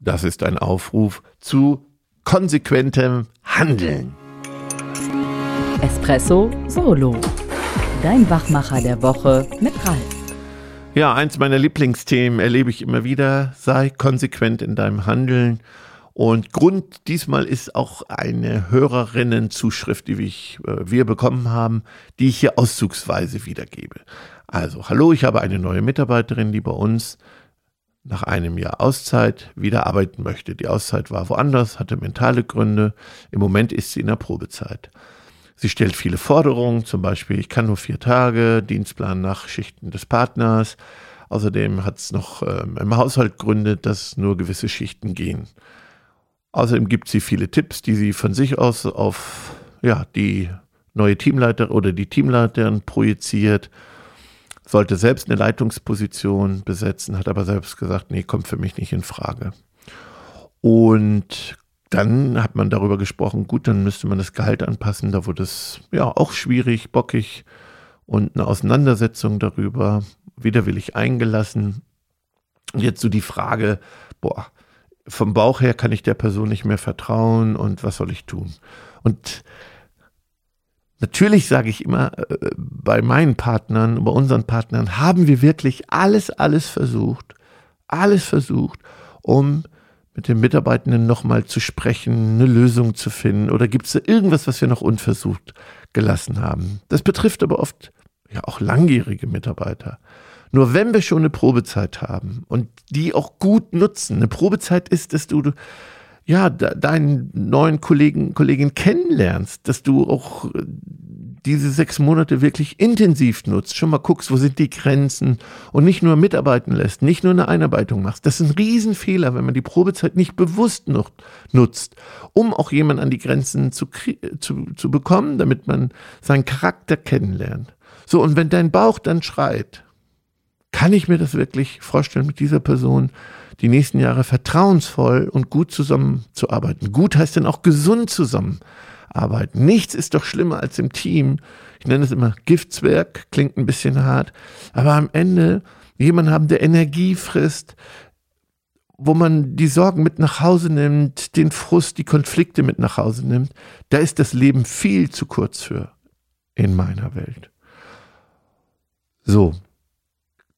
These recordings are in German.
Das ist ein Aufruf zu konsequentem Handeln. Espresso Solo. Dein Wachmacher der Woche mit Ralf. Ja, eins meiner Lieblingsthemen erlebe ich immer wieder. Sei konsequent in deinem Handeln. Und Grund diesmal ist auch eine Hörerinnenzuschrift, die ich, äh, wir bekommen haben, die ich hier auszugsweise wiedergebe. Also, hallo, ich habe eine neue Mitarbeiterin, die bei uns nach einem Jahr Auszeit wieder arbeiten möchte. Die Auszeit war woanders, hatte mentale Gründe. Im Moment ist sie in der Probezeit. Sie stellt viele Forderungen, zum Beispiel, ich kann nur vier Tage, Dienstplan nach Schichten des Partners. Außerdem hat es noch ähm, im Haushalt Gründe, dass nur gewisse Schichten gehen. Außerdem gibt sie viele Tipps, die sie von sich aus auf ja, die neue Teamleiter oder die Teamleiterin projiziert sollte selbst eine Leitungsposition besetzen, hat aber selbst gesagt, nee, kommt für mich nicht in Frage. Und dann hat man darüber gesprochen, gut, dann müsste man das Gehalt anpassen. Da wurde es ja auch schwierig, bockig und eine Auseinandersetzung darüber, widerwillig eingelassen. Und jetzt so die Frage, boah, vom Bauch her kann ich der Person nicht mehr vertrauen und was soll ich tun? Und Natürlich sage ich immer, äh, bei meinen Partnern, bei unseren Partnern haben wir wirklich alles, alles versucht, alles versucht, um mit den Mitarbeitenden nochmal zu sprechen, eine Lösung zu finden oder gibt es da irgendwas, was wir noch unversucht gelassen haben. Das betrifft aber oft ja auch langjährige Mitarbeiter. Nur wenn wir schon eine Probezeit haben und die auch gut nutzen, eine Probezeit ist, dass du ja, deinen neuen Kollegen, Kollegin kennenlernst, dass du auch äh, diese sechs Monate wirklich intensiv nutzt, schon mal guckst, wo sind die Grenzen und nicht nur mitarbeiten lässt, nicht nur eine Einarbeitung machst. Das ist ein Riesenfehler, wenn man die Probezeit nicht bewusst nutzt, um auch jemanden an die Grenzen zu, zu, zu bekommen, damit man seinen Charakter kennenlernt. So, und wenn dein Bauch dann schreit, kann ich mir das wirklich vorstellen mit dieser Person, die nächsten Jahre vertrauensvoll und gut zusammenzuarbeiten. Gut heißt denn auch gesund zusammenarbeiten. Nichts ist doch schlimmer als im Team. Ich nenne es immer Giftswerk, klingt ein bisschen hart, aber am Ende jemanden haben, der Energie frisst, wo man die Sorgen mit nach Hause nimmt, den Frust, die Konflikte mit nach Hause nimmt, da ist das Leben viel zu kurz für in meiner Welt. So,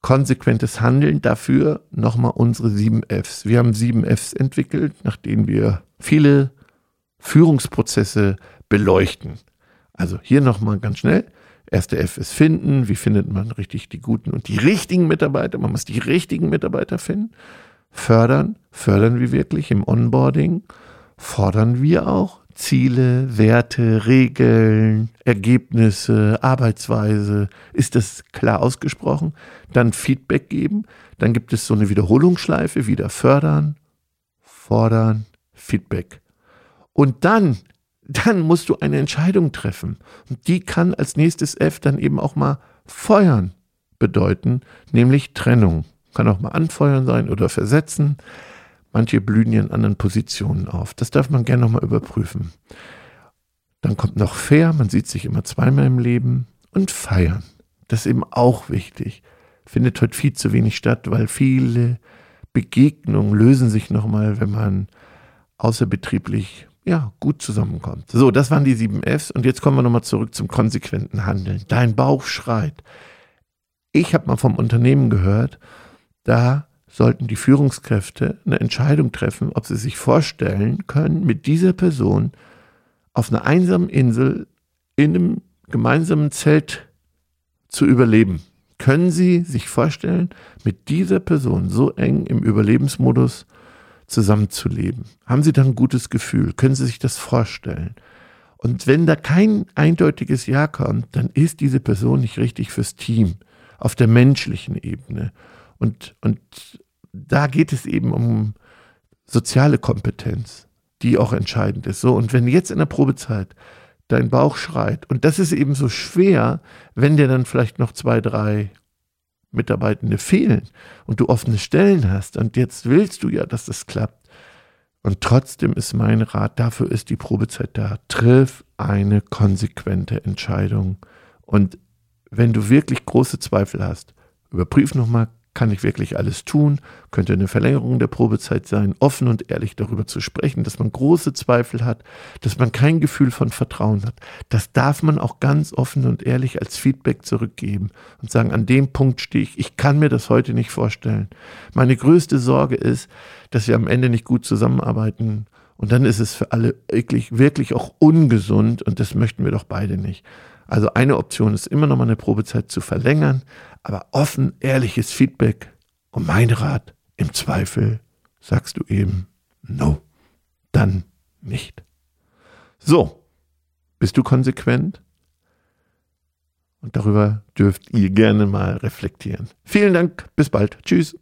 konsequentes Handeln. Dafür nochmal unsere sieben Fs. Wir haben sieben Fs entwickelt, nach denen wir viele Führungsprozesse beleuchten. Also hier nochmal ganz schnell. Erste F ist finden. Wie findet man richtig die guten und die richtigen Mitarbeiter? Man muss die richtigen Mitarbeiter finden. Fördern. Fördern wir wirklich im Onboarding. Fordern wir auch. Ziele, Werte, Regeln, Ergebnisse, Arbeitsweise, ist das klar ausgesprochen? Dann Feedback geben, dann gibt es so eine Wiederholungsschleife, wieder fördern, fordern, Feedback. Und dann, dann musst du eine Entscheidung treffen. Und die kann als nächstes F dann eben auch mal feuern bedeuten, nämlich Trennung. Kann auch mal anfeuern sein oder versetzen. Manche blühen in anderen Positionen auf. Das darf man gerne nochmal überprüfen. Dann kommt noch fair, man sieht sich immer zweimal im Leben und feiern. Das ist eben auch wichtig. Findet heute viel zu wenig statt, weil viele Begegnungen lösen sich nochmal, wenn man außerbetrieblich ja, gut zusammenkommt. So, das waren die sieben Fs und jetzt kommen wir nochmal zurück zum konsequenten Handeln. Dein Bauch schreit. Ich habe mal vom Unternehmen gehört, da sollten die Führungskräfte eine Entscheidung treffen, ob sie sich vorstellen können, mit dieser Person auf einer einsamen Insel in einem gemeinsamen Zelt zu überleben. Können Sie sich vorstellen, mit dieser Person so eng im Überlebensmodus zusammenzuleben? Haben Sie da ein gutes Gefühl? Können Sie sich das vorstellen? Und wenn da kein eindeutiges Ja kommt, dann ist diese Person nicht richtig fürs Team auf der menschlichen Ebene. Und, und da geht es eben um soziale Kompetenz, die auch entscheidend ist. So, und wenn jetzt in der Probezeit dein Bauch schreit, und das ist eben so schwer, wenn dir dann vielleicht noch zwei, drei Mitarbeitende fehlen und du offene Stellen hast, und jetzt willst du ja, dass das klappt. Und trotzdem ist mein Rat, dafür ist die Probezeit da. Triff eine konsequente Entscheidung. Und wenn du wirklich große Zweifel hast, überprüf nochmal kann ich wirklich alles tun? Könnte eine Verlängerung der Probezeit sein, offen und ehrlich darüber zu sprechen, dass man große Zweifel hat, dass man kein Gefühl von Vertrauen hat. Das darf man auch ganz offen und ehrlich als Feedback zurückgeben und sagen, an dem Punkt stehe ich, ich kann mir das heute nicht vorstellen. Meine größte Sorge ist, dass wir am Ende nicht gut zusammenarbeiten und dann ist es für alle wirklich, wirklich auch ungesund und das möchten wir doch beide nicht. Also eine Option ist immer noch mal eine Probezeit zu verlängern, aber offen, ehrliches Feedback. Und mein Rat, im Zweifel sagst du eben, no, dann nicht. So, bist du konsequent? Und darüber dürft ihr gerne mal reflektieren. Vielen Dank, bis bald. Tschüss.